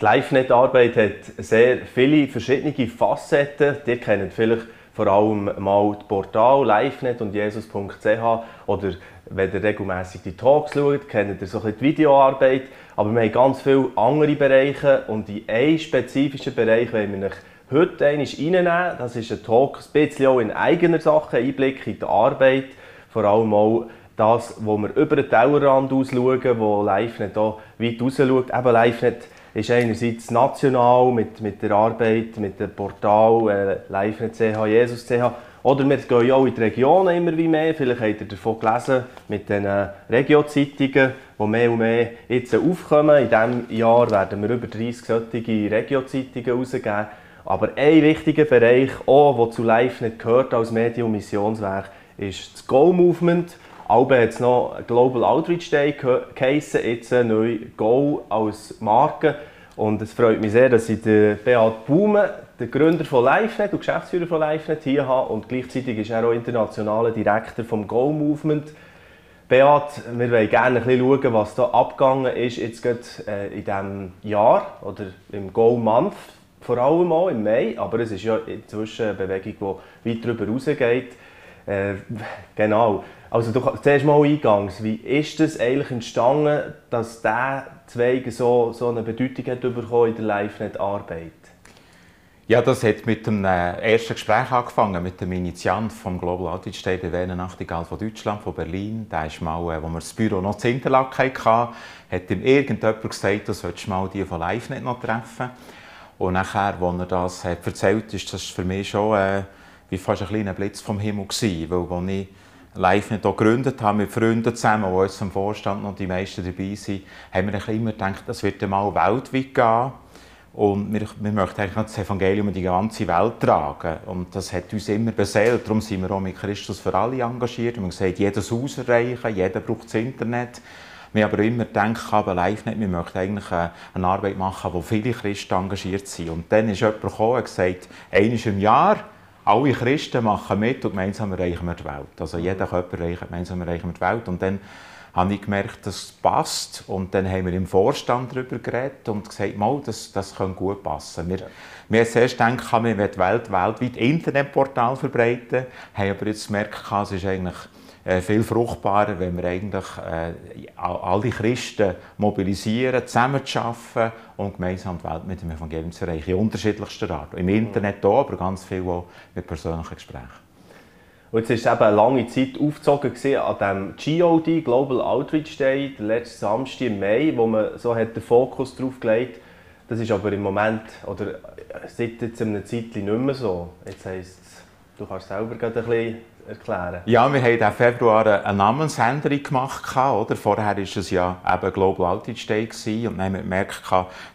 Die LiveNet-Arbeit hat sehr viele verschiedene Facetten. Ihr kennt vielleicht vor allem mal das Portal LiveNet und jesus.ch oder wenn ihr regelmäßig die Talks schaut, kennt ihr so ein die Videoarbeit. Aber wir haben ganz viele andere Bereiche und in einen spezifischen Bereich wollen wir heute reinnehmen. Das ist ein Talk, ein bisschen auch in eigener Sache, Einblick in die Arbeit, vor allem auch das, wo wir über den Tellerrand aus schauen, wo LiveNet hier weit raus schaut. Eben LiveNet ist einerseits national mit, mit der Arbeit, mit dem Portal äh, LiveNet.ch, Jesus.ch. Oder wir gehen ja auch in die Regionen immer wie mehr. Vielleicht habt ihr davon gelesen mit den äh, Regio-Zeitungen, die mehr und mehr jetzt aufkommen. In diesem Jahr werden wir über 30 solche Regio-Zeitungen herausgeben. Aber ein wichtiger Bereich, auch, der zu LiveNet gehört als Medium-Missionswerk, ist das Go-Movement. Albe hat noch Global Outreach Day geheissen, jetzt neu Go als Marke. Und es freut mich sehr, dass ich den Beat Baume, den Gründer von LiveNet und Geschäftsführer von LiveNet hier habe. Und gleichzeitig ist er auch internationaler Direktor vom Go Movement. Beat, wir wollen gerne ein bisschen schauen, was da abgegangen ist jetzt gerade, äh, in diesem Jahr oder im Go Month vor allem auch im Mai, aber es ist ja inzwischen eine Bewegung, die weit darüber hinausgeht. Äh, genau. Also du, zuerst mal eingangs, wie ist es eigentlich entstanden, dass dieser Zweig so, so eine Bedeutung hat bekommen in der LiveNet-Arbeit? Ja, das hat mit einem äh, ersten Gespräch angefangen, mit dem Initiant vom Global Outreach Day, der Werner von Deutschland, von Berlin. Der ist mal, äh, wir das Büro noch zu Interlaken hatten, hat ihm irgendjemand gesagt, du solltest mal die von LiveNet noch treffen. Und nachher, als er das hat erzählt hat, war das für mich schon äh, wie fast ein kleiner Blitz vom Himmel gewesen, weil live nicht gegründet habe, mit Freunden zusammen, die jetzt im Vorstand noch die meisten dabei sind, haben wir immer gedacht, das wird einmal weltweit gehen. Und wir, wir möchten eigentlich das Evangelium in die ganze Welt tragen. Und das hat uns immer beseelt. Darum sind wir auch mit Christus für alle engagiert. Wir haben gesagt, jedes Haus erreichen, jeder braucht das Internet. Wir haben aber immer gedacht, aber live nicht, wir möchten eigentlich eine Arbeit machen, wo viele Christen engagiert sind. Und dann ist jemand gekommen und gesagt, einmal im Jahr alle Christen machen mit und gemeinsam erreichen wir die Welt. Also jeder Körper erreicht, gemeinsam erreichen wir die Welt. Und dann habe ich gemerkt, das passt. Und dann haben wir im Vorstand darüber geredet und gesagt, mal, das, das könnte gut passen. Wir, wir haben zuerst gedacht, wir wollen Welt, weltweit Internetportal verbreiten, haben aber jetzt gemerkt, es ist eigentlich viel fruchtbarer, wenn wir eigentlich äh, alle Christen mobilisieren, zusammen arbeiten und gemeinsam die Welt mit dem Evangelium zu erreichen. In unterschiedlichster Art. Im Internet auch, aber ganz viel auch mit persönlichen Gesprächen. Und jetzt war es eben eine lange Zeit aufgezogen an dem GOD, Global Outreach Day, der letzte Samstag im Mai, wo man so hat den Fokus darauf gelegt Das ist aber im Moment, oder seit jetzt einer Zeit nicht mehr so. Jetzt heisst es, du kannst selber ein bisschen erklären? Ja, wir haben im Februar eine Namensänderung gemacht. Oder? Vorher war es ja eben Global Outreach Day und dann haben wir gemerkt,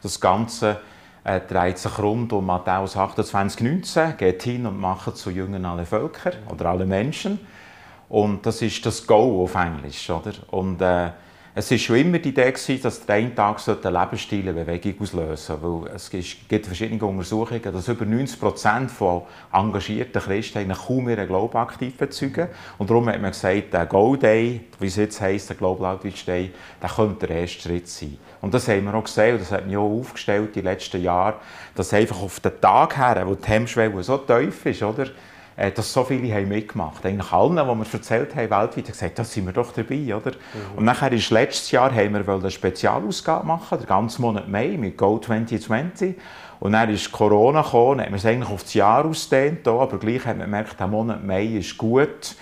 das Ganze äh, dreht sich rund um Matthäus 28, 19, geht hin und macht zu Jüngern alle Völker oder alle Menschen. Und das ist das Go auf Englisch. Oder? Und, äh, es war schon immer die Idee, dass der einen Tag eine Lebensstil eine Bewegung auslösen sollte. es gibt verschiedene Untersuchungen, dass über 90 Prozent von engagierten Christen kaum ihren Glauben aktiv bezeugen. Und darum hat man gesagt, der Go Day, wie es jetzt heisst, der Global Outreach Day, der könnte der erste Schritt sein. Und das haben wir auch gesehen, und das hat mich auch aufgestellt in den letzten Jahren, dass einfach auf den Tag her, wo die Hemmschwelle so tief ist, oder? Äh, dass so viele haben mitgemacht haben. Eigentlich allen, die wir erzählt haben, weltweit, gesagt, da sind wir doch dabei. Oder? Mhm. Und nachher ist letztes Jahr haben wir eine Spezialausgabe machen, den ganzen Monat Mai mit Go 2020. Und dann ist Corona gekommen, dann haben wir es eigentlich auf das Jahr ausgedehnt, aber gleich haben wir gemerkt, der Monat Mai ist gut.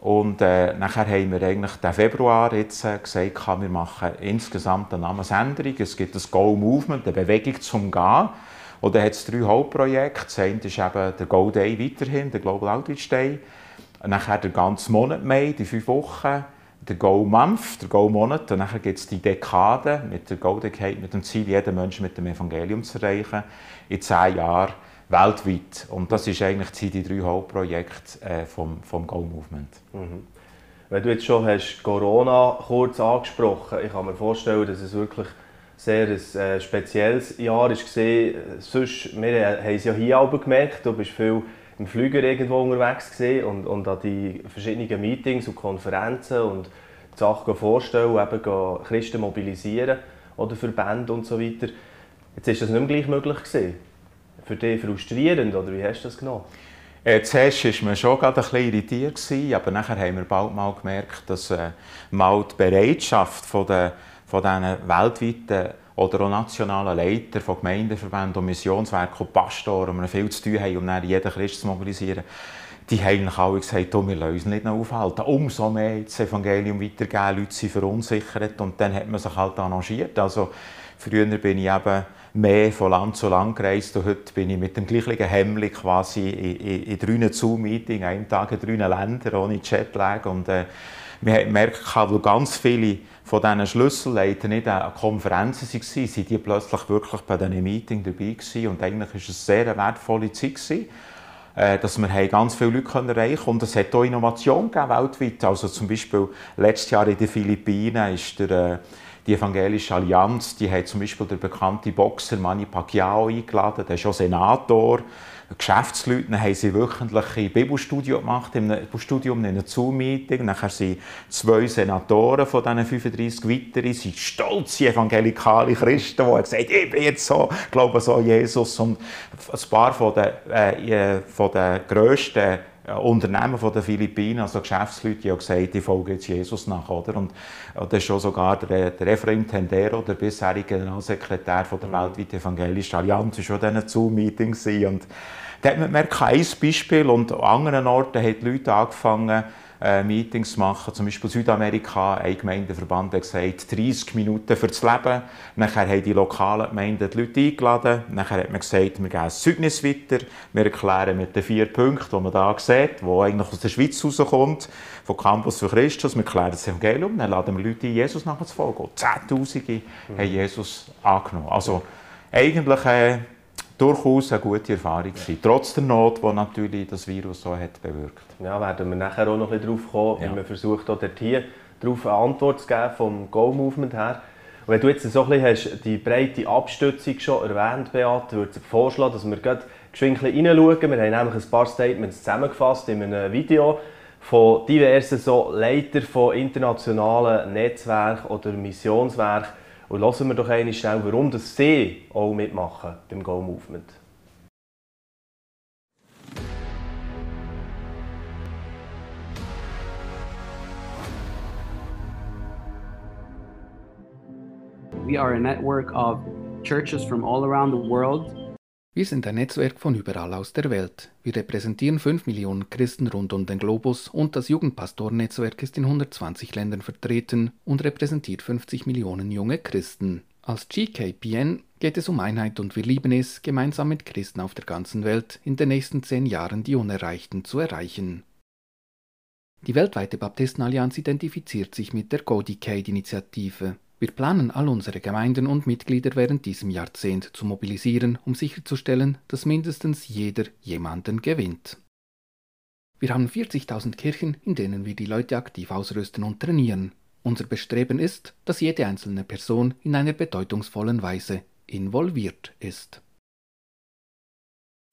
Und äh, nachher haben wir eigentlich den Februar jetzt äh, gesagt, wir machen insgesamt eine Namensänderung. Es gibt das Go Movement, eine Bewegung zum Gehen. Und dann hat es drei Hauptprojekte. Das eine ist eben der Go Day weiterhin, der Global Outreach Day. Nachher der ganze Monat Mai, die fünf Wochen. Der Go Month, der Go Monat. Und dann gibt es die Dekade mit der Go Decade, mit dem Ziel, jeden Menschen mit dem Evangelium zu erreichen. In zehn Jahren weltweit. Und das ist eigentlich die drei Hauptprojekte äh, vom, vom Go Movement. Mhm. Wenn du jetzt schon hast Corona kurz angesprochen, ich kann mir vorstellen, dass es wirklich sehr ein äh, spezielles Jahr war. Sonst, wir haben es ja hier auch gemerkt, du bist viel im Flüger irgendwo unterwegs und, und an die verschiedenen Meetings und Konferenzen und die Sachen vorstellen, eben Christen mobilisieren oder Verbände und so weiter. Jetzt ist das nicht mehr gleich möglich gewesen. Für dich frustrierend, oder wie hast du das genommen? Äh, zuerst war man schon gerade ein bisschen irritiert, aber nachher haben wir bald mal gemerkt, dass äh, mal die Bereitschaft den, von diesen weltweiten oder auch nationalen Leiter von Gemeindeverbänden und Missionswerken und Pastoren, die viel zu tun haben, um dann jeden Christ zu mobilisieren, die haben alle gesagt, oh, wir lassen uns nicht aufhalten. Umso mehr das Evangelium weitergeben, Leute sind verunsichert und dann hat man sich halt arrangiert. Also, früher bin ich eben mehr von Land zu Land gereist und heute bin ich mit dem gleichen Hemmli quasi in, in, in drei Zoom-Meetings, einen Tag in drei Ländern ohne Jetlag und äh, wir haben gemerkt, weil ganz viele von diesen Schlüsselleitern nicht an Konferenzen waren, sind die plötzlich wirklich bei diesen Meetings dabei gewesen. und eigentlich war es eine sehr wertvolle Zeit gewesen, äh, dass wir ganz viele Leute erreichen konnten. Und es hat auch Innovation gegeben weltweit. Also zum Beispiel letztes Jahr in den Philippinen ist der äh, die Evangelische Allianz, die hat zum Beispiel den bekannten Boxer Manny Pacquiao eingeladen, der ist auch Senator. Geschäftsleute haben sie wöchentlich Bibelstudio gemacht, im Studium in einem Zoom-Meeting. Nachher sind zwei Senatoren von diesen 35 weiteren, sind stolze evangelikale Christen, die gesagt, ich bin jetzt so, glaube so Jesus. Und ein paar von den, äh, von den grössten äh, Unternehmen von den Philippinen, also Geschäftsleute, die haben gesagt, ich folge jetzt Jesus nach. Oder? Und, das ist schon sogar der, der Ephraim Tendero, der bisherige Generalsekretär von der mhm. weltweiten evangelischen Allianz, war schon in diesen Zoom-Meetings. Und da hat man gemerkt, ein Beispiel und an anderen Orten haben die Leute angefangen, äh, Meetings machen. Zum Beispiel Südamerika, ein Gemeindeverband hat gesagt, 30 Minuten für das Leben. Nachher haben die lokalen Gemeinden die Leute eingeladen. Nachher hat man gesagt, wir geben ein Zeugnis weiter. Wir erklären mit den vier Punkten, die man hier sieht, die eigentlich aus der Schweiz rauskommt, vom Campus für Christus. Wir erklären das Evangelium, dann laden wir Leute ein, Jesus nachher zu folgen. Zehntausende mhm. haben Jesus angenommen. Also eigentlich... Äh, durchaus eine gute Erfahrung gewesen. Trotz der Not, die natürlich das Virus so hat bewirkt. Ja, werden wir nachher auch noch ein bisschen drauf kommen, ja. wie man versucht, auch hier darauf eine Antwort zu geben, vom Go-Movement her. Und wenn du jetzt so ein bisschen hast, die breite Abstützung schon erwähnt, Beate, würde ich vorschlagen, dass wir gerade geschwind hineinschauen. Wir haben nämlich ein paar Statements zusammengefasst in einem Video von diversen so Leitern von internationalen Netzwerken oder Missionswerken, und hören wir doch einmal schnell, warum das sie auch mitmachen beim Go Movement. We are a network of churches from all around the world wir sind ein Netzwerk von überall aus der Welt. Wir repräsentieren 5 Millionen Christen rund um den Globus und das Jugendpastorennetzwerk ist in 120 Ländern vertreten und repräsentiert 50 Millionen junge Christen. Als GKPN geht es um Einheit und wir lieben es, gemeinsam mit Christen auf der ganzen Welt in den nächsten zehn Jahren die Unerreichten zu erreichen. Die weltweite Baptistenallianz identifiziert sich mit der Go Decade-Initiative. Wir planen, all unsere Gemeinden und Mitglieder während diesem Jahrzehnt zu mobilisieren, um sicherzustellen, dass mindestens jeder jemanden gewinnt. Wir haben 40.000 Kirchen, in denen wir die Leute aktiv ausrüsten und trainieren. Unser Bestreben ist, dass jede einzelne Person in einer bedeutungsvollen Weise involviert ist.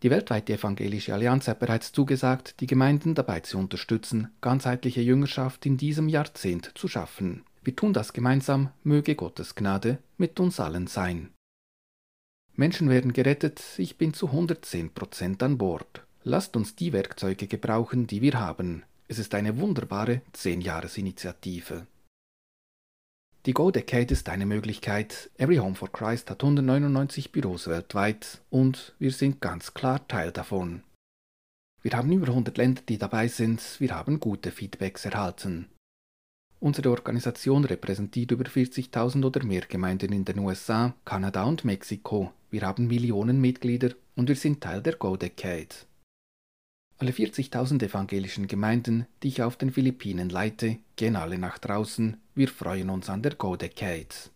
Die weltweite Evangelische Allianz hat bereits zugesagt, die Gemeinden dabei zu unterstützen, ganzheitliche Jüngerschaft in diesem Jahrzehnt zu schaffen. Wir tun das gemeinsam, möge Gottes Gnade mit uns allen sein. Menschen werden gerettet, ich bin zu 110% an Bord. Lasst uns die Werkzeuge gebrauchen, die wir haben. Es ist eine wunderbare 10-Jahres-Initiative. Die Go Decade ist eine Möglichkeit. Every Home for Christ hat 199 Büros weltweit und wir sind ganz klar Teil davon. Wir haben über 100 Länder, die dabei sind. Wir haben gute Feedbacks erhalten. Unsere Organisation repräsentiert über 40.000 oder mehr Gemeinden in den USA, Kanada und Mexiko. Wir haben Millionen Mitglieder und wir sind Teil der Go Decade. Alle 40.000 evangelischen Gemeinden, die ich auf den Philippinen leite, gehen alle nach draußen. Wir freuen uns an der Go Decade.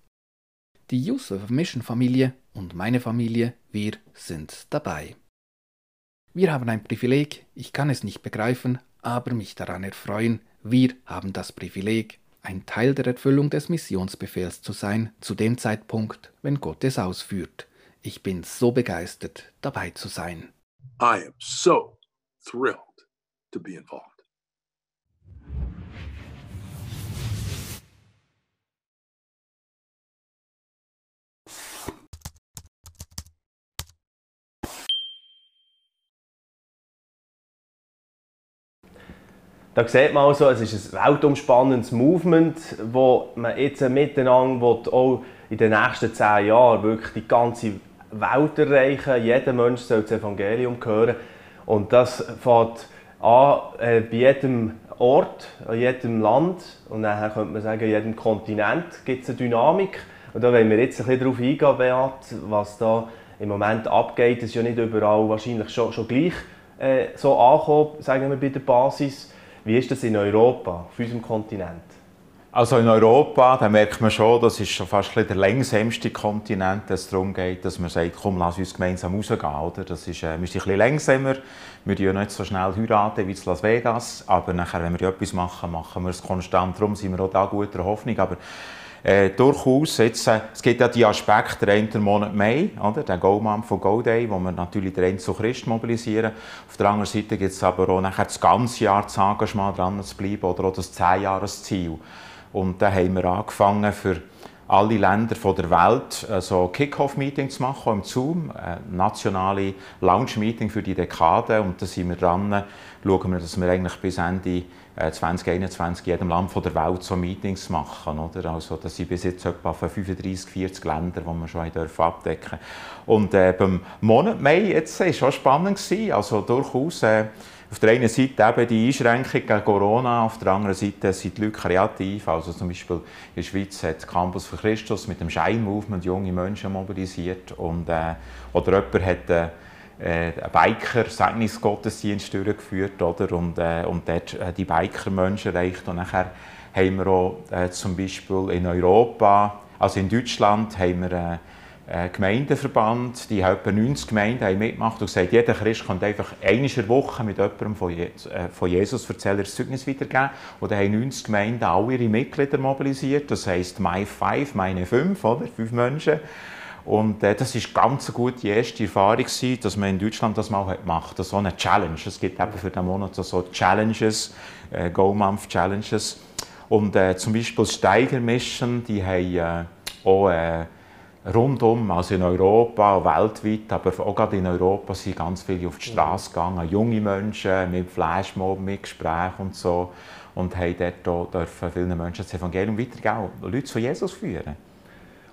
Die of Mission Familie und meine Familie, wir sind dabei. Wir haben ein Privileg, ich kann es nicht begreifen, aber mich daran erfreuen, wir haben das Privileg, ein Teil der Erfüllung des Missionsbefehls zu sein, zu dem Zeitpunkt, wenn Gott es ausführt. Ich bin so begeistert, dabei zu sein. I am so thrilled to be involved. Da sieht man also, es ist ein weltumspannendes Movement, wo man jetzt miteinander auch in den nächsten zehn Jahren wirklich die ganze Welt erreichen. Jeder Mensch soll das Evangelium hören. Und das fängt an äh, bei jedem Ort, an jedem Land und dann könnte man sagen, an jedem Kontinent gibt es eine Dynamik. Und da wollen wir jetzt ein bisschen darauf eingehen, Beat, was da im Moment abgeht. Es ist ja nicht überall wahrscheinlich schon, schon gleich äh, so angekommen, sagen wir bei der Basis. Wie ist das in Europa, auf unserem Kontinent? Also in Europa, da merkt man schon, das ist schon fast der längsamste Kontinent, es darum geht, dass man sagt, komm, lass uns gemeinsam rausgehen. Oder? Das ist, äh, wir ein bisschen langsamer, wir ja nicht so schnell heiraten wie in Las Vegas, aber nachher, wenn wir etwas machen, machen wir es konstant. Darum sind wir auch da guter Hoffnung. Aber äh, durchaus, jetzt, äh, es gibt ja die Aspekte, der einen Monat Mai, oder? der Go-Month von Go-Day, wo wir natürlich den einen zu Christ mobilisieren. Auf der anderen Seite gibt es aber auch nachher das ganze Jahr das Engagement dran zu bleiben oder auch das 10-Jahres-Ziel. Und dann haben wir angefangen, für alle Länder der Welt so Kick-Off-Meeting zu machen, im Zoom, ein nationale Launch-Meeting für die Dekade. Und da sind wir dran, schauen wir, dass wir eigentlich bis Ende 2021 in jedem Land der Welt so Meetings machen. Oder? Also, das sind bis jetzt etwa 35, 40 Länder, die wir schon abdecken dürfen. Und äh, beim Monat Mai jetzt war es schon spannend. Gewesen. Also durchaus äh, auf der einen Seite eben die Einschränkung gegen Corona, auf der anderen Seite sind die Leute kreativ. Also zum Beispiel in der Schweiz hat Campus für Christus mit dem Shine-Movement junge Menschen mobilisiert. Und, äh, oder jemand hat äh, einen Biker-Segnungsgottesdienst durchgeführt oder? Und, äh, und dort äh, die Biker-Menschen erreicht. Und nachher haben wir auch äh, zum Beispiel in Europa, also in Deutschland, haben wir äh, Gemeindeverband, die haben etwa 90 Gemeinden haben mitgemacht und gesagt, jeder Christ kann einfach einmal in Woche mit jemandem von, Je äh, von Jesus erzählen, das Zeugnis weitergeben. Und dann haben 90 Gemeinden alle ihre Mitglieder mobilisiert. Das heisst, my five, meine fünf, oder? Fünf Menschen. Und äh, das ist ganz eine gute erste Erfahrung gewesen, dass man in Deutschland das mal gemacht hat. So eine Challenge. Es gibt eben für den Monat so Challenges, äh, Go-Month Challenges. Und äh, zum Beispiel Steiger Mission, die haben äh, auch äh, rundum, also in Europa, weltweit, aber auch gerade in Europa sind ganz viele auf die Straße gegangen, junge Menschen mit Flashmob, mit Gesprächen und so und haben dort dürfen vielen Menschen das Evangelium weitergeben, Leute zu Jesus führen.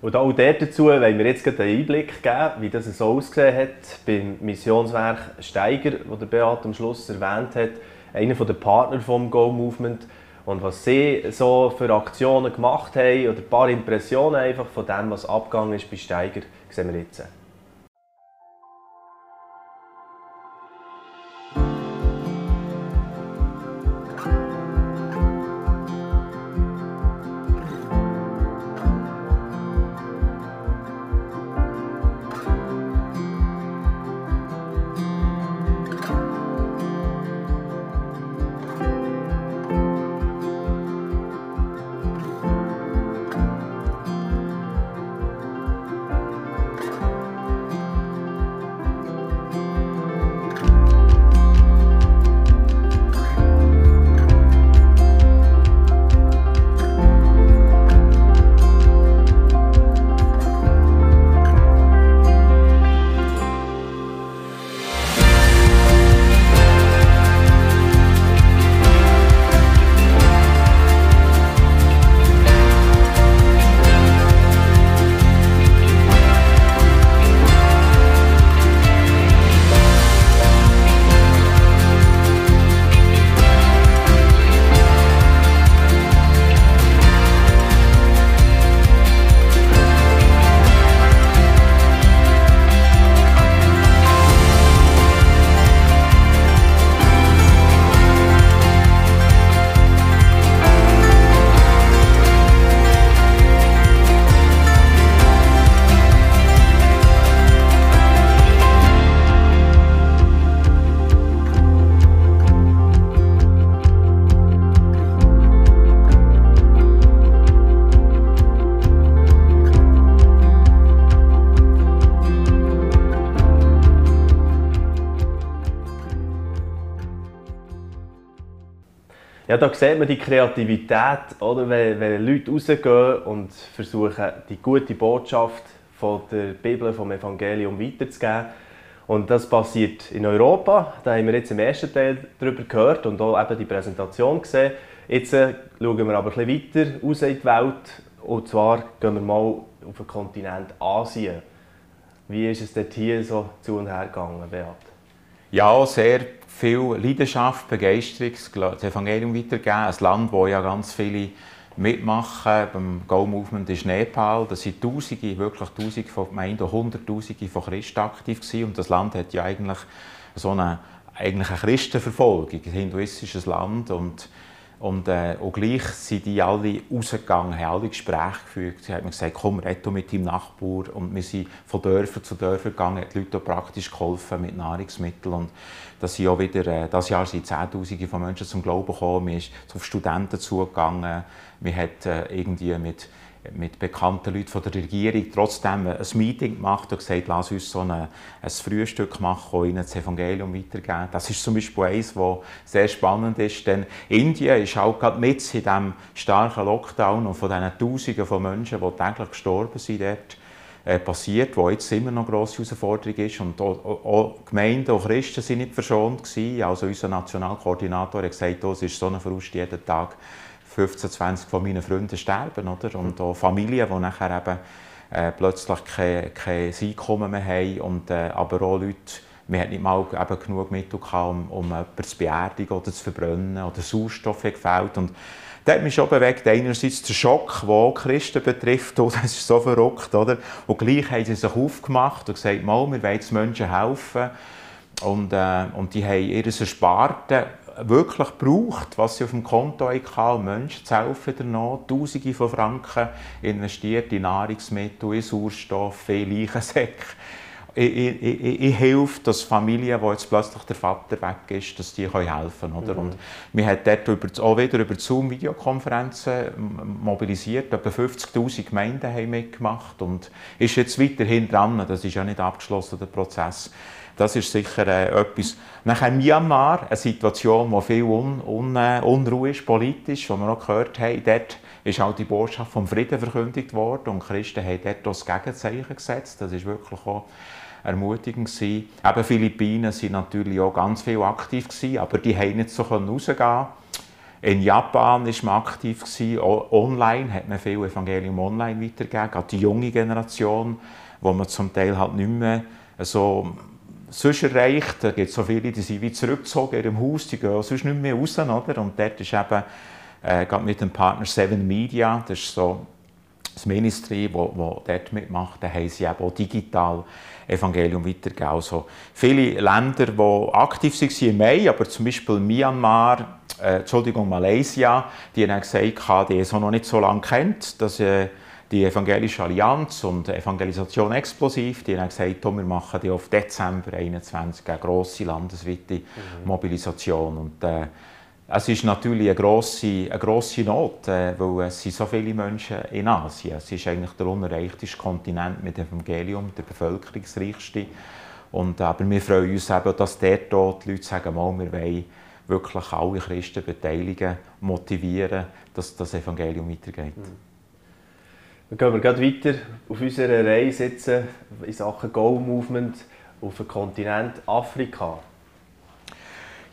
Und auch dazu wollen wir jetzt einen Einblick geben, wie das so ausgesehen hat beim Missionswerk Steiger, das der Beat am Schluss erwähnt hat, einer der Partner vom Go Movement und was sie so für Aktionen gemacht haben oder ein paar Impressionen einfach von dem, was abgegangen ist bei Steiger, sehen wir jetzt. Da sieht man die Kreativität, oder? Wenn, wenn Leute rausgehen und versuchen, die gute Botschaft von der Bibel, vom Evangelium weiterzugeben. Und das passiert in Europa. Da haben wir jetzt im ersten Teil darüber gehört und auch eben die Präsentation gesehen. Jetzt äh, schauen wir aber ein bisschen weiter raus in die Welt. Und zwar gehen wir mal auf den Kontinent Asien. Wie ist es dort hier so zu und her gegangen, Beat? Ja, sehr viel Leidenschaft, Begeisterung, das Evangelium weitergeben. Ein Land, wo ja ganz viele mitmachen. Beim Go Movement ist Nepal. Da sind Tausende, wirklich Tausende von Gemeinden, Hunderttausende von Christen aktiv gewesen. Und das Land hat ja eigentlich so eine, eigentlich eine Christenverfolgung, ein hinduistisches Land. Und und, äh, und gleich sind die alle rausgegangen, haben alle Gespräche geführt. Sie haben gesagt, komm, red mit deinem Nachbar. Und wir sind von Dörfer zu Dörfer gegangen, haben die Leute praktisch geholfen mit Nahrungsmitteln. Und das, sind auch wieder, äh, das Jahr sind Zehntausende von Menschen zum Glauben gekommen. Wir sind auf Studenten zugegangen. Wir haben äh, irgendwie mit mit bekannten Leuten von der Regierung trotzdem ein Meeting gemacht und gesagt, lass uns so eine, ein Frühstück machen und ihnen das Evangelium weitergeben. Das ist zum Beispiel eines, was sehr spannend ist, denn Indien ist auch gerade mit in diesem starken Lockdown und von diesen Tausenden von Menschen, die täglich gestorben sind dort, äh, passiert, wo jetzt immer noch eine grosse Herausforderung ist. Und auch, auch Gemeinden und Christen sind nicht verschont gewesen. Also unser Nationalkoordinator hat gesagt, oh, es ist so ein Verlust jeden Tag 15, 20 von meinen Freunden sterben. Oder? Und auch Familien, die nachher eben, äh, plötzlich kein, kein Einkommen mehr haben. Und, äh, aber auch Leute, wir hatten nicht mal eben genug Mittel, gehabt, um, um jemanden zu beerdigen oder zu verbrennen. Oder Sauerstoff hat gefehlt. Und das hat mich schon bewegt. Einerseits der Schock, der Christen betrifft. Oh, das ist so verrückt. Oder? Und gleich haben sie sich aufgemacht und gesagt, mal, wir wollen den Menschen helfen. Und, äh, und die haben ihr Ersparten wirklich braucht, was sie auf dem Konto hatten, um Menschen zu helfen danach. Tausende von Franken investiert in Nahrungsmittel, in Sauerstoff, in Leichensäcke. Ich, ich, ich, helfe, dass Familien, wo jetzt plötzlich der Vater weg ist, dass die helfen können. Oder? Mhm. Und wir haben dort über, auch wieder über Zoom-Videokonferenzen mobilisiert. Etwa 50'000 Gemeinden haben mitgemacht und ist jetzt weiterhin dran. Das ist ja nicht abgeschlossen, der Prozess. Das ist sicher äh, etwas. Nachher Myanmar, eine Situation, wo viel Un Un äh, Unruhe ist, politisch, wo wir auch gehört haben, dort ist auch die Botschaft vom Frieden verkündigt worden und die Christen haben dort das Gegenzeichen gesetzt. Das ist wirklich auch ermutigend gewesen. Eben Philippinen sind natürlich auch ganz viel aktiv gewesen, aber die haben nicht so rausgehen in Japan war man aktiv, online hat man viel Evangelium online weitergegeben, gerade die junge Generation, wo man zum Teil halt nicht mehr so sonst erreicht. Da gibt es so viele, die sind wie zurückgezogen in ihrem Haus, die gehen sonst nicht mehr raus. Oder? Und dort ist eben äh, mit dem Partner Seven Media, das ist so das Ministry, das dort mitmacht, da haben sie eben auch digital Evangelium weitergegeben. Also viele Länder, die aktiv waren im Mai, aber zum Beispiel Myanmar, äh, Entschuldigung, Malaysia, die haben gesagt, die es noch nicht so lange kennt, dass äh, die Evangelische Allianz und Evangelisation Explosiv, die haben gesagt, wir machen die auf Dezember 2021 eine grosse landesweite mhm. Mobilisation. Und, äh, es ist natürlich eine grosse, eine grosse Not, äh, weil es sind so viele Menschen in Asien. Es ist eigentlich der unerreichteste Kontinent mit Evangelium, der bevölkerungsreichste. Und, äh, aber wir freuen uns eben, dass dort die Leute sagen, mal, wir wollen wirklich alle Christen beteiligen, motivieren, dass das Evangelium weitergeht. Mhm. Dann gehen wir gerade weiter auf unserer Reise jetzt äh, in Sachen Go Movement auf den Kontinent Afrika.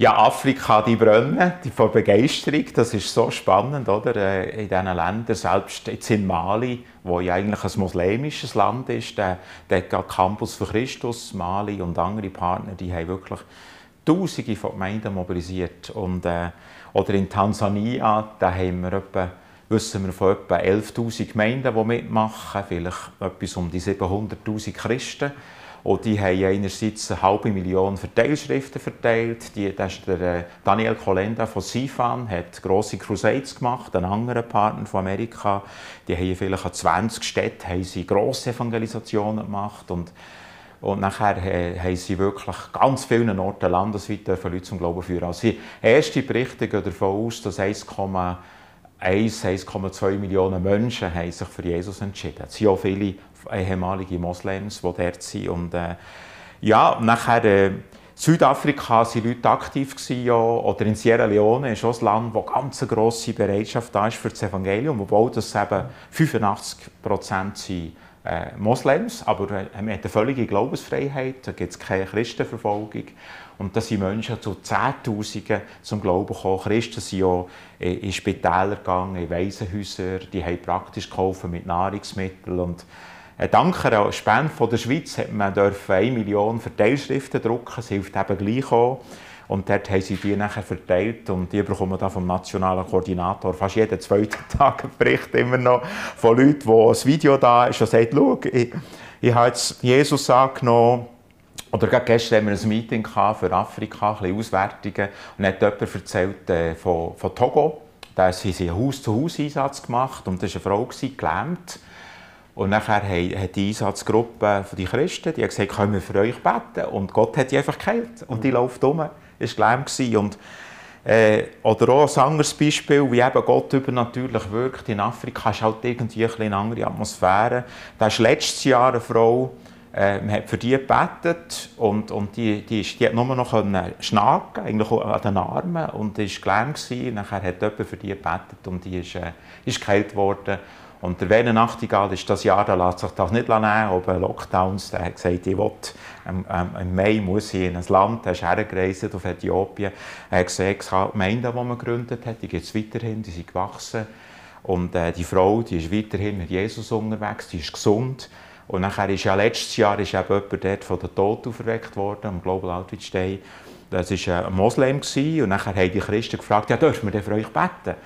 Ja, Afrika, die brennen, die vor Begeisterung, das ist so spannend, oder? Äh, in diesen Ländern, selbst jetzt in Mali, wo ja eigentlich ein muslimisches Land ist, der, der Campus für Christus, Mali und andere Partner, die haben wirklich Tausende von Gemeinden mobilisiert. Und, äh, oder in Tansania, da haben wir etwa wissen wir von etwa 11'000 Gemeinden, die mitmachen, vielleicht etwas um die 700'000 Christen. Und die haben einerseits eine halbe Million Verteilschriften verteilt. Die, das ist der äh, Daniel Kolenda von Sifan, hat grosse Crusades gemacht, ein anderer Partner von Amerika. Die haben vielleicht an 20 Städten haben sie grosse Evangelisationen gemacht. Und, und nachher haben sie wirklich ganz vielen Orten landesweit Leute zum Glauben führen. Also erste Berichte gehen davon aus, dass 1, 1,2 Millionen Menschen haben sich für Jesus entschieden. Es sind auch viele ehemalige Moslems, die dort sind. Und, äh, ja, nachher äh, Südafrika waren Leute aktiv ja, oder in Sierra Leone ist auch ein Land, wo ganz eine grosse Bereitschaft da ist für das Evangelium, obwohl das eben 85 Prozent sind äh, Moslems, aber äh, wir haben eine völlige Glaubensfreiheit, da gibt es keine Christenverfolgung. Und da sind Menschen zu Zehntausenden zum Glauben gekommen. Christen sind ja in Spitäler gegangen, in Waisenhäuser, die haben praktisch geholfen mit Nahrungsmitteln. Und äh, dank einer Spende von der Schweiz hat man 1 Million Verteilschriften drucken, das hilft eben gleich auch. Und dort haben sie die nachher verteilt und die bekommen dann vom nationalen Koordinator fast jeden zweiten Tag einen Bericht immer noch von Leuten, wo ein Video da ist und sagt, schau, ich, ich habe jetzt Jesus angenommen, oder gerade gestern hatten wir ein Meeting für Afrika, ein Auswertungen, und hat jemand erzählt äh, von, von Togo. Da haben sie einen Haus-zu-Haus-Einsatz gemacht und das war eine Frau, gelähmt. Und nachher hat die Einsatzgruppe von den Christen die hat gesagt, können wir für euch beten? Und Gott hat die einfach geheilt. Und die läuft um war gelähmt. Und, äh, oder auch ein anderes Beispiel, wie eben Gott übernatürlich wirkt in Afrika, ist halt irgendwie eine andere Atmosphäre. Da ist letztes Jahr eine Frau, äh, man hat für die gebetet und, und die, die, ist, die hat nur noch schnacken, eigentlich an den Armen und ist gelähmt gewesen. Nachher hat jemand für die gebetet und die ist, äh, ist geheilt worden. Und der Werner Nachtigall ist das Jahr, da lässt sich das nicht nehmen, ob Lockdowns, der hat gesagt, ich will, ähm, ähm, im Mai muss ich in ein Land, er ist hergereist auf Äthiopien, er hat gesehen, die Gemeinde, die man gegründet hat, die geht es weiterhin, die sind gewachsen. Und äh, die Frau, die ist weiterhin mit Jesus unterwegs, die ist gesund. Und nachher ist ja letztes Jahr ist jemand dort von der Tod auferweckt worden, am Global Outreach Day. Das war ein Moslem und nachher haben die Christen gefragt, ja, dürfen wir denn für euch beten?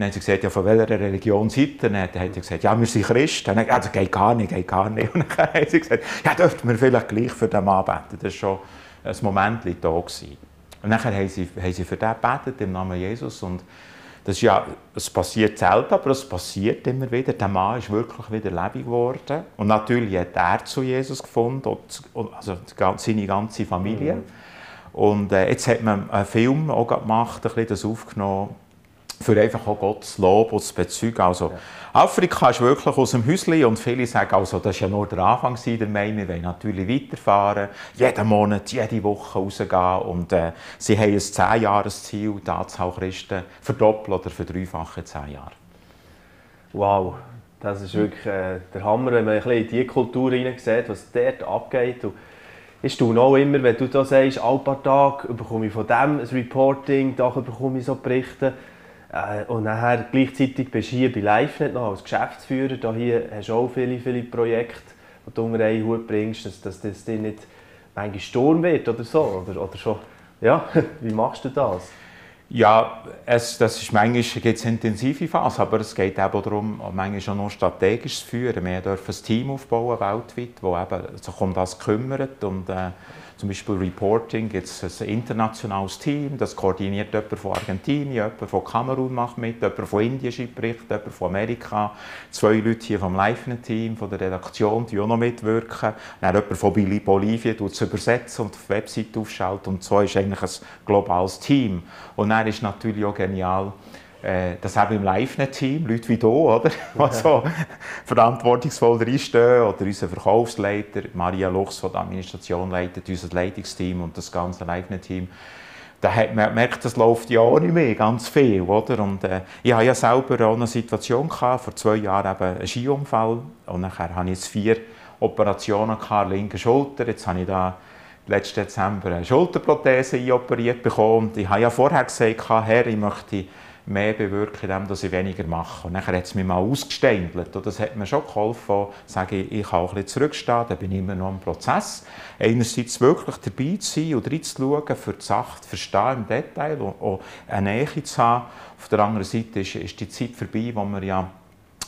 Dann haben sie gesagt, ja, von welcher Religion seid ihr? Dann haben sie gesagt, ja, wir sind Christen. Dann haben sie gesagt, geht gar nicht, geht gar nicht. Und dann haben sie gesagt, ja, dürften wir vielleicht gleich für den Mann beten. Das war schon ein Moment da. Gewesen. Und dann haben sie, haben sie für den gebetet, im Namen Jesus. Und das ist ja, es passiert selten, aber es passiert immer wieder. Der Mann ist wirklich wieder lebendig geworden. Und natürlich hat er zu Jesus gefunden, also seine ganze Familie. Mhm. Und äh, jetzt hat man einen Film auch gemacht, ein bisschen das aufgenommen, für einfach auch Gottes Lob und zu bezeugen. Also, ja. Afrika ist wirklich aus dem Häuschen und viele sagen, also, das war ja nur der Anfang der Mai, wir wollen natürlich weiterfahren, jeden Monat, jede Woche rausgehen und äh, sie haben ein 10-Jahres-Ziel, die Anzahl Christen verdoppeln oder verdreifachen in 10 Jahren. Wow, das ist wirklich äh, der Hammer, wenn man ein bisschen in diese Kultur sieht, was dort abgeht. Und ich staune auch immer, wenn du da sagst, ein paar Tage bekomme ich von dem ein Reporting, da bekomme ich so Berichte. Äh, und nachher gleichzeitig bist du hier bei LiveNet noch als Geschäftsführer. Da hier hast du auch viele, viele Projekte, die du unter einen Hut bringst, dass, dass das dir nicht manchmal Sturm wird oder so. Oder, oder schon. Ja, wie machst du das? Ja, es, das ist manchmal gibt's intensive Phase, aber es geht eben darum, manchmal auch noch strategisch zu führen. Wir dürfen ein Team aufbauen weltweit, das sich um das kümmert und äh, zum Beispiel Reporting gibt es ein internationales Team, das koordiniert jemand von Argentinien, jemand von Kamerun macht mit, jemand von Indien schreibt Bericht, jemand von Amerika, zwei Leute hier vom Live-Team, von der Redaktion, die auch noch mitwirken, dann jemand von Bolivien tut es übersetzen und die Website aufschalten und so ist eigentlich ein globales Team. Und dann ist natürlich auch genial, äh, das haben wir im Live-Team, Leute wie du, oder? die so verantwortungsvoll reinstehen. Oder unser Verkaufsleiter, Maria Luchs, die die Administration leitet, unser Leitungsteam und das ganze Live-Team. Da hat man gemerkt, das läuft ja auch nicht mehr, ganz viel, oder? Und äh, ich hatte ja selber auch eine Situation gehabt, vor zwei Jahren eben einen Skiunfall. Und nachher hatte ich jetzt vier Operationen linke Schulter. Jetzt habe ich da letzten Dezember eine Schulterprothese operiert bekommen. Und ich habe ja vorher gesagt, Herr, ich möchte mehr bewirken, indem ich weniger mache. Und dann hat es mich mal ausgesteindelt. Und das hat mir schon geholfen, zu sagen, ich kann auch ein zurückstehen, dann bin ich immer noch im Prozess. Einerseits wirklich dabei zu sein und reinzuschauen, für die Sache zu verstehen im Detail und auch eine Nähe zu haben. Auf der anderen Seite ist, ist die Zeit vorbei, wo man ja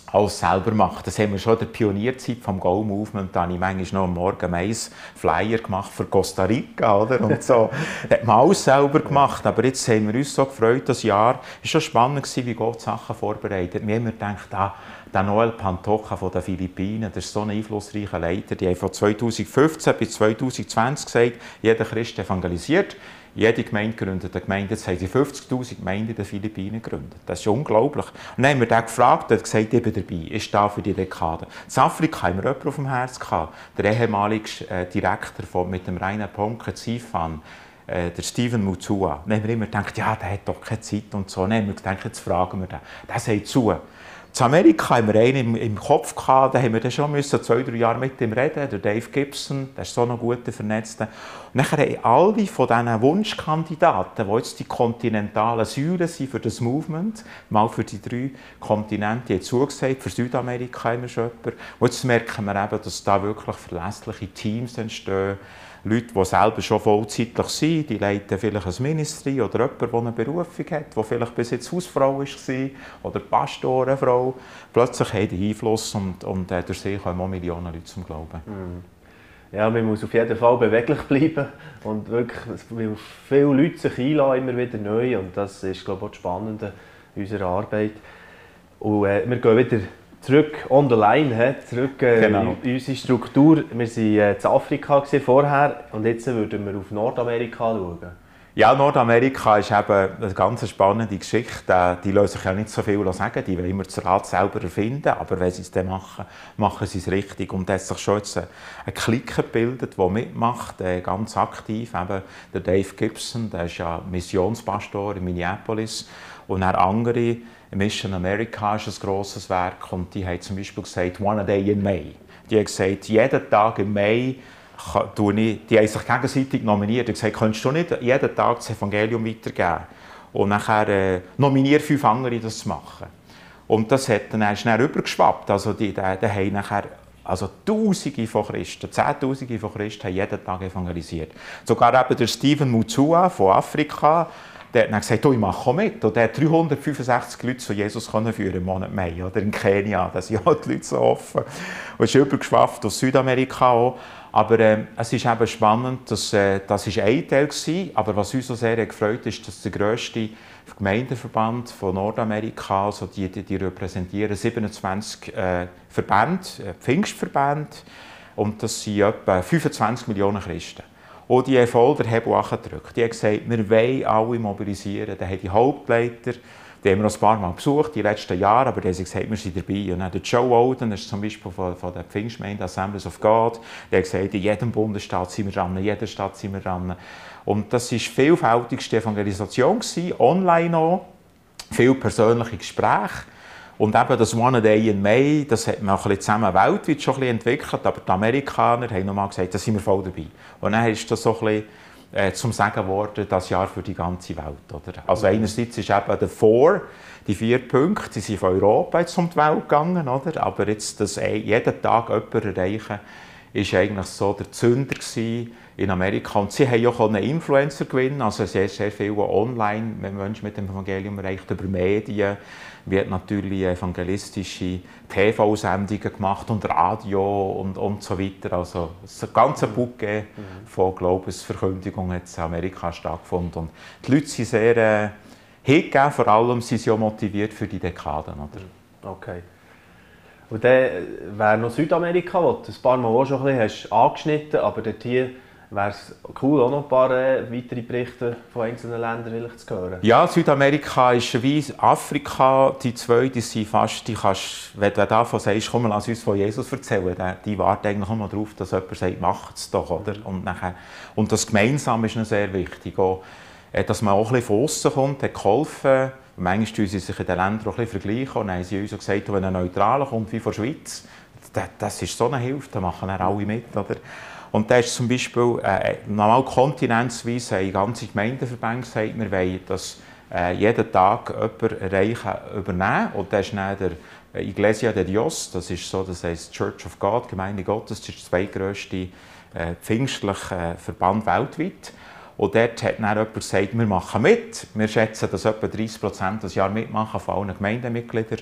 alles selber macht. Das haben wir schon in der Pionierzeit vom Go Movement. Da habe ich manchmal noch am Morgen Mais Flyer gemacht für Costa Rica, oder? Und so. das hat man alles selber gemacht. Aber jetzt haben wir uns so gefreut, das Jahr. Es war schon spannend, wie Gott Sachen vorbereitet. Wir haben immer gedacht, ah, der Noel Pantoja von den Philippinen, das ist so ein einflussreicher Leiter, die haben von 2015 bis 2020 gesagt, jeder Christ evangelisiert. Jede Gemeinde gründet eine Gemeinde. Jetzt haben sie 50'000 Gemeinden in den Philippinen gegründet. Das ist unglaublich. Und dann haben wir den gefragt, der hat gesagt, ich bin dabei, ich stehe für die Dekade. In Afrika haben wir jemanden auf dem Herz gehabt. Der ehemalige äh, Direktor von, mit dem reinen Ponke Zifan, äh, der Steven Mutua. Dann haben wir immer gedacht, ja, der hat doch keine Zeit und so. Dann haben wir gedacht, jetzt fragen wir den. Der sagt zu. in Amerika haben wir einen im, Kopf gehabt, da haben wir schon zwei, drei Jahre mit ihm reden, der Dave Gibson, der ist so ein guter Vernetzter. Dann haben alle von diesen Wunschkandidaten, die jetzt die kontinentalen Säulen sind für das Movement, mal für die drei Kontinente, haben zugesagt, für Südamerika wir schon jemanden. Und jetzt merken wir eben, dass da wirklich verlässliche Teams entstehen, Leute, die selber schon vollzeitlich sind, die leiten vielleicht ein Ministry oder jemand, der eine Berufung hat, der vielleicht bis jetzt Hausfrau war oder Pastorenfrau. Plötzlich haben die Einfluss und, und äh, durch sie kommen auch Millionen Leute zum Glauben. Mhm. Ja, man muss auf jeden Fall beweglich bleiben und wirklich, weil viele Leute sich einladen, immer wieder neu und das ist, glaube ich, auch das Spannende unserer Arbeit. Und äh, wir gehen wieder zurück on the line, he? zurück äh, genau. in unsere Struktur. Wir waren äh, in Afrika vorher und jetzt würden wir auf Nordamerika schauen. Ja, Nordamerika ist eben eine ganz spannende Geschichte. Äh, die lassen sich ja nicht so viel sagen, die wollen immer das Rad selber erfinden, aber wenn sie es dann machen, machen sie es richtig. Und da hat sich schon jetzt ein Klick gebildet, der mitmacht, äh, ganz aktiv. Eben der Dave Gibson, der ist ja Missionspastor in Minneapolis und dann andere Mission America ist ein grosses Werk und die haben zum Beispiel gesagt, one a day in May. Die haben gesagt, jeden Tag im Mai ich, die haben sich gegenseitig nominiert und gesagt, könntest du nicht jeden Tag das Evangelium weitergeben? Und nachher äh, nominiere fünf andere, das zu machen. Und das hat dann, dann übergeschwappt. Also die, die, die haben nachher also Tausende von Christen, Zehntausende von Christen haben jeden Tag evangelisiert. Sogar eben der Stephen Mutsua von Afrika, der hat gesagt, oh, ich mache auch mit. Und der hat 365 Leute zu Jesus können führen im Monat Mai. Oder in Kenia, da sind auch die Leute so offen. Und ist übergeschwafft aus Südamerika auch. Aber äh, es ist eben spannend, dass äh, das ist ein Teil war. Aber was uns so sehr gefreut ist, dass der grösste Gemeindeverband von Nordamerika, also die, die, die repräsentieren 27 äh, Verbände, äh, Pfingstverbände, und das sind etwa 25 Millionen Christen. Und die haben voll den Hebel gedrückt. Die haben gesagt, wir wollen alle mobilisieren. Dann haben die Hauptleiter, die haben wir noch ein paar Mal besucht, die letzten Jahre, aber die haben gesagt, wir sind dabei. Und dann der Joe Olden, das ist zum Beispiel von, von der Pfingstgemeinde Assemblies of God, der hat gesagt, in jedem Bundesstaat sind wir dran, in jeder Stadt sind wir dran. Und das war vielfältigste Evangelisation, gewesen, online auch, viele persönliche Gespräche. Und eben das One Day in May, das hat man ein bisschen zusammen weltweit schon ein bisschen entwickelt, aber die Amerikaner haben nochmal gesagt, da sind wir voll dabei. Und dann ist das so ein bisschen äh, zum Sagen geworden, das Jahr für die ganze Welt. Oder? Also einerseits ist eben der Four, die vier Punkte, die sind von Europa jetzt um die Welt gegangen, oder? aber jetzt das jeden Tag jemanden erreichen, ist eigentlich so der Zünder in Amerika. Und sie haben auch einen Influencer gewinnen, also sehr, sehr viele online Menschen mit dem Evangelium erreicht, über Medien, wird natürlich evangelistische TV-Sendungen gemacht und Radio und, und so weiter. Also es ein ganzer. Bouquet mhm. von Glaubensverkündigung hat in Amerika stattgefunden. Und die Leute sind sehr äh, hingegeben, vor allem sind sie auch motiviert für die Dekaden. Oder? Okay. Und dann wäre noch Südamerika, wo du ein paar Mal auch schon ein bisschen hast angeschnitten aber dort hier wäre es cool, auch noch ein paar äh, weitere Berichte von einzelnen Ländern zu hören. Ja, Südamerika ist wie Afrika, die zwei, die sind fast, die kannst, wenn du davon sagst, komm, lass uns von Jesus erzählen, die warten eigentlich immer darauf, dass jemand sagt, macht es doch, oder? Und, nachher, und das Gemeinsame ist noch sehr wichtig, auch, äh, dass man auch ein bisschen von außen kommt, hat geholfen, manchmal tun sie sich in den Ländern auch ein bisschen vergleichen und haben sie uns gesagt, wenn ein Neutraler kommt, wie von der Schweiz, das, das ist so eine Hilfe, da machen dann alle mit, oder? Und da ist zum Beispiel äh, normal kontinentsweise ein ganze Gemeindeverband gesagt, wir wollen das äh, jeden Tag jemanden erreichen, übernehmen. Und das ist dann der äh, Iglesia de Dios, das ist so, das heißt Church of God, Gemeinde Gottes, das ist der zweitgrößte äh, pfingstliche äh, Verband weltweit. Und dort hat dann jemand gesagt, wir machen mit. Wir schätzen, dass etwa 30 Prozent das Jahr mitmachen von allen Gemeindemitgliedern.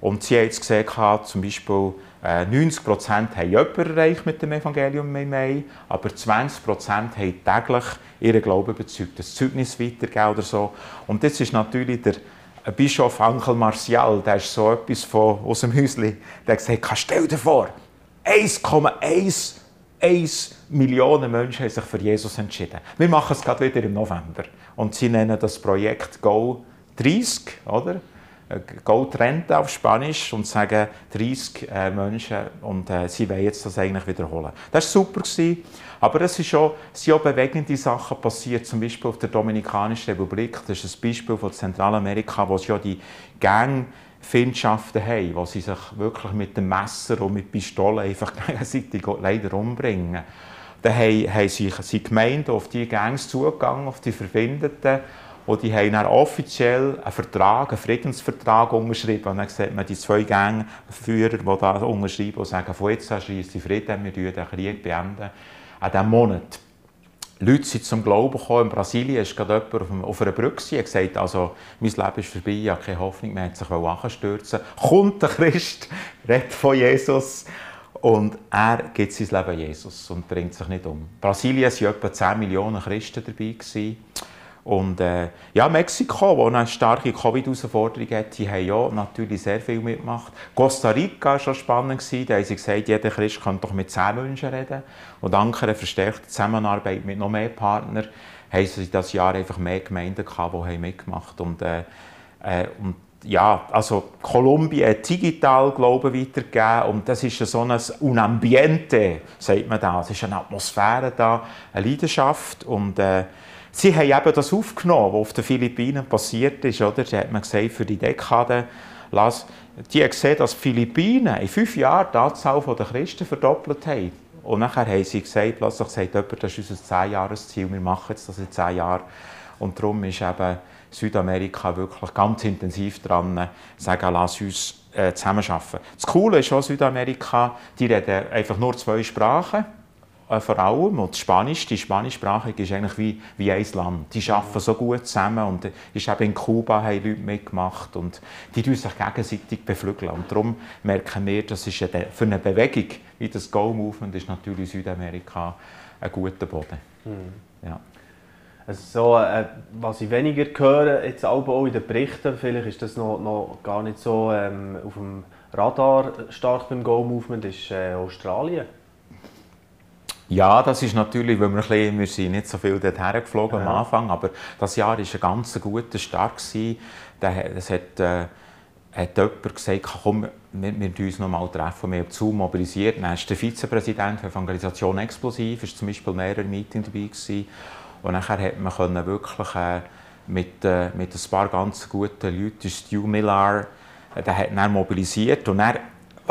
Und sie haben jetzt gesehen, zum Beispiel 90 äh, Prozent haben jemanden erreicht mit dem Evangelium im Mai, aber 20 Prozent haben täglich ihren Glauben bezeugt, das Zeugnis weitergegeben oder so. Und das ist natürlich der Bischof Ankel Martial, der ist so etwas von, aus dem Häuschen, der hat gesagt, stell dir vor, 1,1 Millionen Menschen haben sich für Jesus entschieden. Wir machen es gerade wieder im November. Und sie nennen das Projekt Go 30, oder? Gold Rente auf Spanisch und sagen 30 äh, Menschen und äh, sie wollen jetzt das eigentlich wiederholen. Das war super, gewesen, aber es ist auch, sind auch bewegende Sachen passiert, zum Beispiel auf der Dominikanischen Republik, das ist ein Beispiel von Zentralamerika, wo es ja die Gang Findschaften haben, wo sie sich wirklich mit dem Messer und mit Pistolen einfach gegenseitig leider umbringen. Dann haben, sich die Gemeinden auf die Gangs zugegangen, auf die Verbündeten, und die haben dann offiziell einen Vertrag, einen Friedensvertrag unterschrieben. Und dann sieht man die zwei Gangführer, die da unterschreiben und sagen, von jetzt an schließt die Frieden, wir den Krieg. Beenden. An diesem Monat Leute sind zum Glauben gekommen. In Brasilien ist gerade jemand auf einer Brücke und gesagt, also, mein Leben ist vorbei, ich habe keine Hoffnung mehr, hat sich anstürzen Kommt der Christ, redet von Jesus und er gibt sein Leben Jesus und bringt sich nicht um. In Brasilien waren etwa 10 Millionen Christen dabei. Gewesen. Und äh, ja, Mexiko, wo eine starke Covid-Herausforderung hat, die haben ja natürlich sehr viel mitgemacht. Costa Rica war schon spannend, da haben sie gesagt, jeder Christ kann doch mit zehn Menschen reden. Und dank einer verstärkten Zusammenarbeit mit noch mehr Partnern haben sie das Jahr einfach mehr Gemeinden gehabt, die haben mitgemacht und, äh, äh, und ja, also Kolumbien digital Glauben weitergegeben und das ist so ein Unambiente, sagt man da. Es ist eine Atmosphäre da, eine Leidenschaft und äh, Sie haben eben das aufgenommen, was auf den Philippinen passiert ist. Oder? Sie hat man gesagt, für die Dekade, las, die haben gesehen, dass die Philippinen in fünf Jahren die Anzahl der Christen verdoppelt haben. Und nachher haben sie gesagt, plötzlich sagt jemand, das ist unser 10-Jahres-Ziel, wir machen jetzt das in 10 Jahren. Und darum ist eben Südamerika wirklich ganz intensiv dran, sagen, lass uns äh, zusammenarbeiten. Das Coole ist auch Südamerika, die reden einfach nur zwei Sprachen äh, vor allem. Und Spanisch, die Spanischsprachige ist eigentlich wie, wie ein Land. Die arbeiten so gut zusammen und ist eben in Kuba haben Leute mitgemacht und die tun sich gegenseitig beflügeln. Und darum merken wir, das ist eine, für eine Bewegung wie das Go-Movement ist natürlich Südamerika ein guter Boden. Mhm. Ja. Also so, äh, was ich weniger höre, jetzt auch in den Berichten, vielleicht ist das noch, noch gar nicht so ähm, auf dem Radar stark beim Go-Movement, ist äh, Australien. Ja, das ist natürlich, weil wir, ein bisschen, wir sind nicht so viel dorthin geflogen ja. am Anfang, aber das Jahr war ein ganz guter Start. Es hat, äh, hat jemand gesagt, komm, wir, wir uns noch mal treffen, wir haben Zoom mobilisiert. Dann ist der Vizepräsident der Evangelisation Explosiv, ist zum Beispiel mehrere Meetings dabei gewesen. Und nachher hat man können wirklich äh, mit, äh, mit ein paar ganz guten Leuten, Stu Millar, äh, der hat dann mobilisiert und er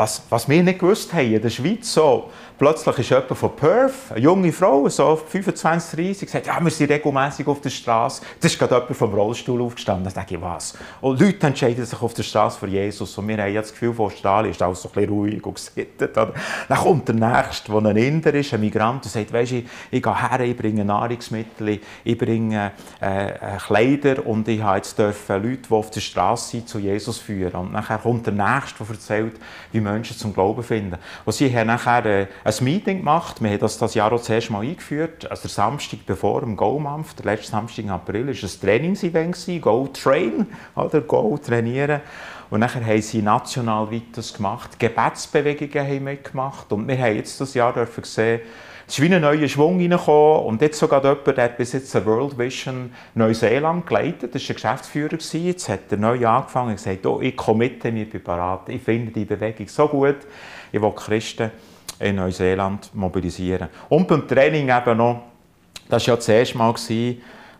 was, was wir nicht gewusst haben in der Schweiz, so, plötzlich ist jemand von Perth, eine junge Frau, so 25, 30, gesagt, ja, wir sind regelmäßig auf der Straße. Das ist gerade jemand vom Rollstuhl aufgestanden. Da denke ich, was? Und Leute entscheiden sich auf der Straße für Jesus. Und wir haben ja das Gefühl, von Australien ist alles so ein bisschen ruhig und gesittet. Dann kommt der Nächste, der ein Inder ist, ein Migrant, und sagt, weißt du, ich gehe her, ich bringe Nahrungsmittel, ich bringe äh, äh, Kleider und ich habe jetzt dürfen Leute, die auf der Straße sind, zu Jesus führen. Und nachher kommt der Nächste, der erzählt, wie Menschen zum Glauben finden. Und sie haben nachher äh, ein Meeting gemacht. Wir haben das das Jahr auch zuerst mal eingeführt. Also der Samstag bevor dem Go-Mampf, der letzte Samstag im April, war ein Trainingsevent, Go Train, oder Go trainieren. Und nachher haben sie national weiter gemacht. Gebetsbewegungen haben mitgemacht. Und wir haben jetzt das Jahr dürfen sehen, es ist wie ein neuer Schwung reingekommen und jetzt sogar jemand, der bis jetzt World Vision Neuseeland geleitet, das war ein Geschäftsführer, jetzt hat er neu angefangen und gesagt, oh, ich komme mit, ich bin bereit, ich finde die Bewegung so gut, ich will Christen in Neuseeland mobilisieren. Und beim Training eben noch, das war ja das erste Mal,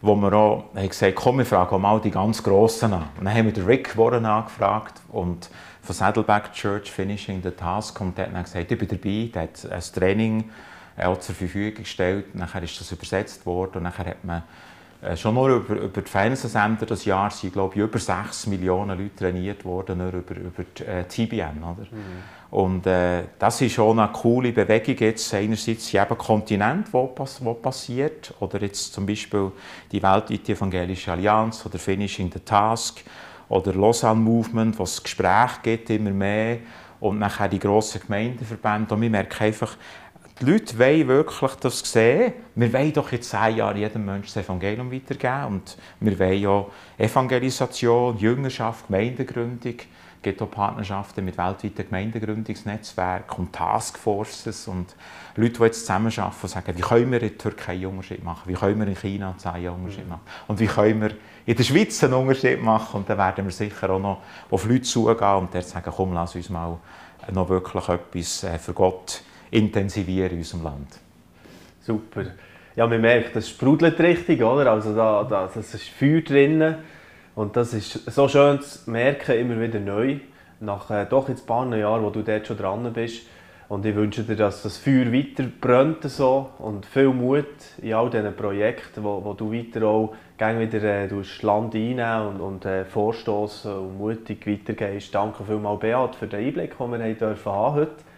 wo wir auch haben gesagt komm, wir fragen mal die ganz Grossen an. Und dann haben wir Rick Warren angefragt und von Saddleback Church Finishing the Task und der hat dann gesagt, ich bin dabei, der hat ein Training auch zur Verfügung gestellt. Nachher ist das übersetzt worden und nachher hat man äh, schon nur über, über die Fernsehsender das Jahr sind, glaube ich, über 6 Millionen Leute trainiert worden, nur über, über die, äh, TBN. Oder? Mhm. Und äh, das ist schon eine coole Bewegung jetzt. Einerseits in jedem Kontinent, wo, wo passiert, oder jetzt zum Beispiel die weltweite Evangelische Allianz oder Finishing the Task oder Lausanne Movement, wo es Gespräche gibt, immer mehr und nachher die grossen Gemeindeverbände. Und wir merken einfach, die Leute wollen wirklich das sehen. Wir wollen doch in zehn Jahren jedem Menschen das Evangelium weitergeben. Und wir wollen ja Evangelisation, Jüngerschaft, Gemeindegründung. Es gibt auch Partnerschaften mit weltweiten Gemeindegründungsnetzwerken und Taskforces und Leute, die jetzt zusammenarbeiten und sagen, wie können wir in der Türkei einen Unterschied machen, wie können wir in China einen Unterschied machen und wie können wir in der Schweiz einen Unterschied machen. Und dann werden wir sicher auch noch auf Leute zugehen und dort sagen, komm, lass uns mal noch wirklich etwas äh, für Gott intensivieren in unserem Land. Super. Ja, man merkt, das sprudelt richtig, oder? Also da, da, das ist Feuer drin. Und das ist so schön zu merken, immer wieder neu, nach äh, doch jetzt ein paar Jahren, wo du dort schon dran bist. Und ich wünsche dir, dass das Feuer weiter brennt so und viel Mut in all diesen Projekten, wo, wo du weiter auch gerne wieder äh, das Land einnehmen und, und äh, vorstoßen und mutig weitergehst. Danke vielmals, Beat, für den Einblick, den wir haben dürfen heute.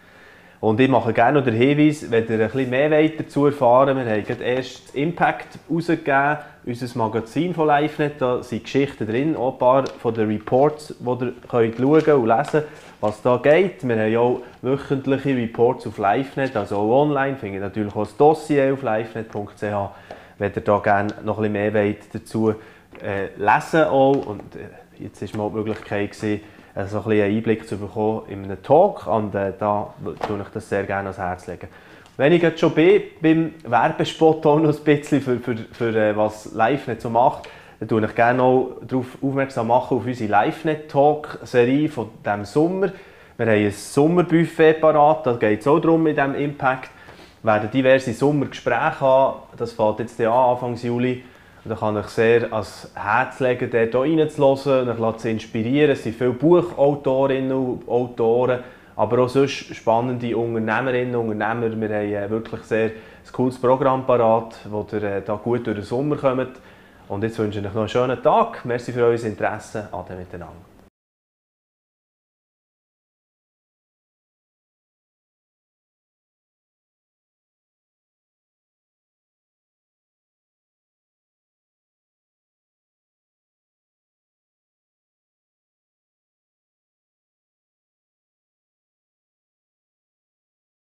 Und ich mache gerne noch den Hinweis, wenn ihr bisschen mehr dazu erfahren wollt, wir haben gerade erst Impact rausgegeben, unser Magazin von LiveNet, da sind Geschichten drin, auch ein paar von den Reports, die ihr könnt schauen und lesen was da geht. Wir haben auch wöchentliche Reports auf LiveNet, also auch online, finde ich natürlich auch das Dossier auf livenet.ch, wenn ihr da gerne noch ein bisschen mehr wollt dazu äh, lesen auch. Und äh, jetzt war mal die Möglichkeit, gewesen, so ein bisschen einen Einblick zu bekommen in einem Talk und äh, da tue ich das sehr gerne ans Herz legen. Wenn ich jetzt schon bin, beim Werbespot auch noch ein bisschen für, für, für äh, was LiveNet so macht, dann tue ich gerne auch darauf aufmerksam machen auf unsere LiveNet-Talk-Serie von diesem Sommer. Wir haben ein Sommerbuffet parat, da geht es auch darum mit diesem Impact. Wir werden diverse Sommergespräche haben, das fängt jetzt an, Anfang Juli. Da kann ich sehr ans Herz legen, dort reinzuhören und zu inspirieren. Es sind viele Buchautorinnen und Autoren, aber auch sonst spannende Unternehmerinnen und Unternehmer. Wir haben äh, wirklich sehr ein cooles Programm parat, wo ihr äh, da gut durch den Sommer kommt. Und jetzt wünsche ich euch noch einen schönen Tag. Merci für euer Interesse. Ade miteinander.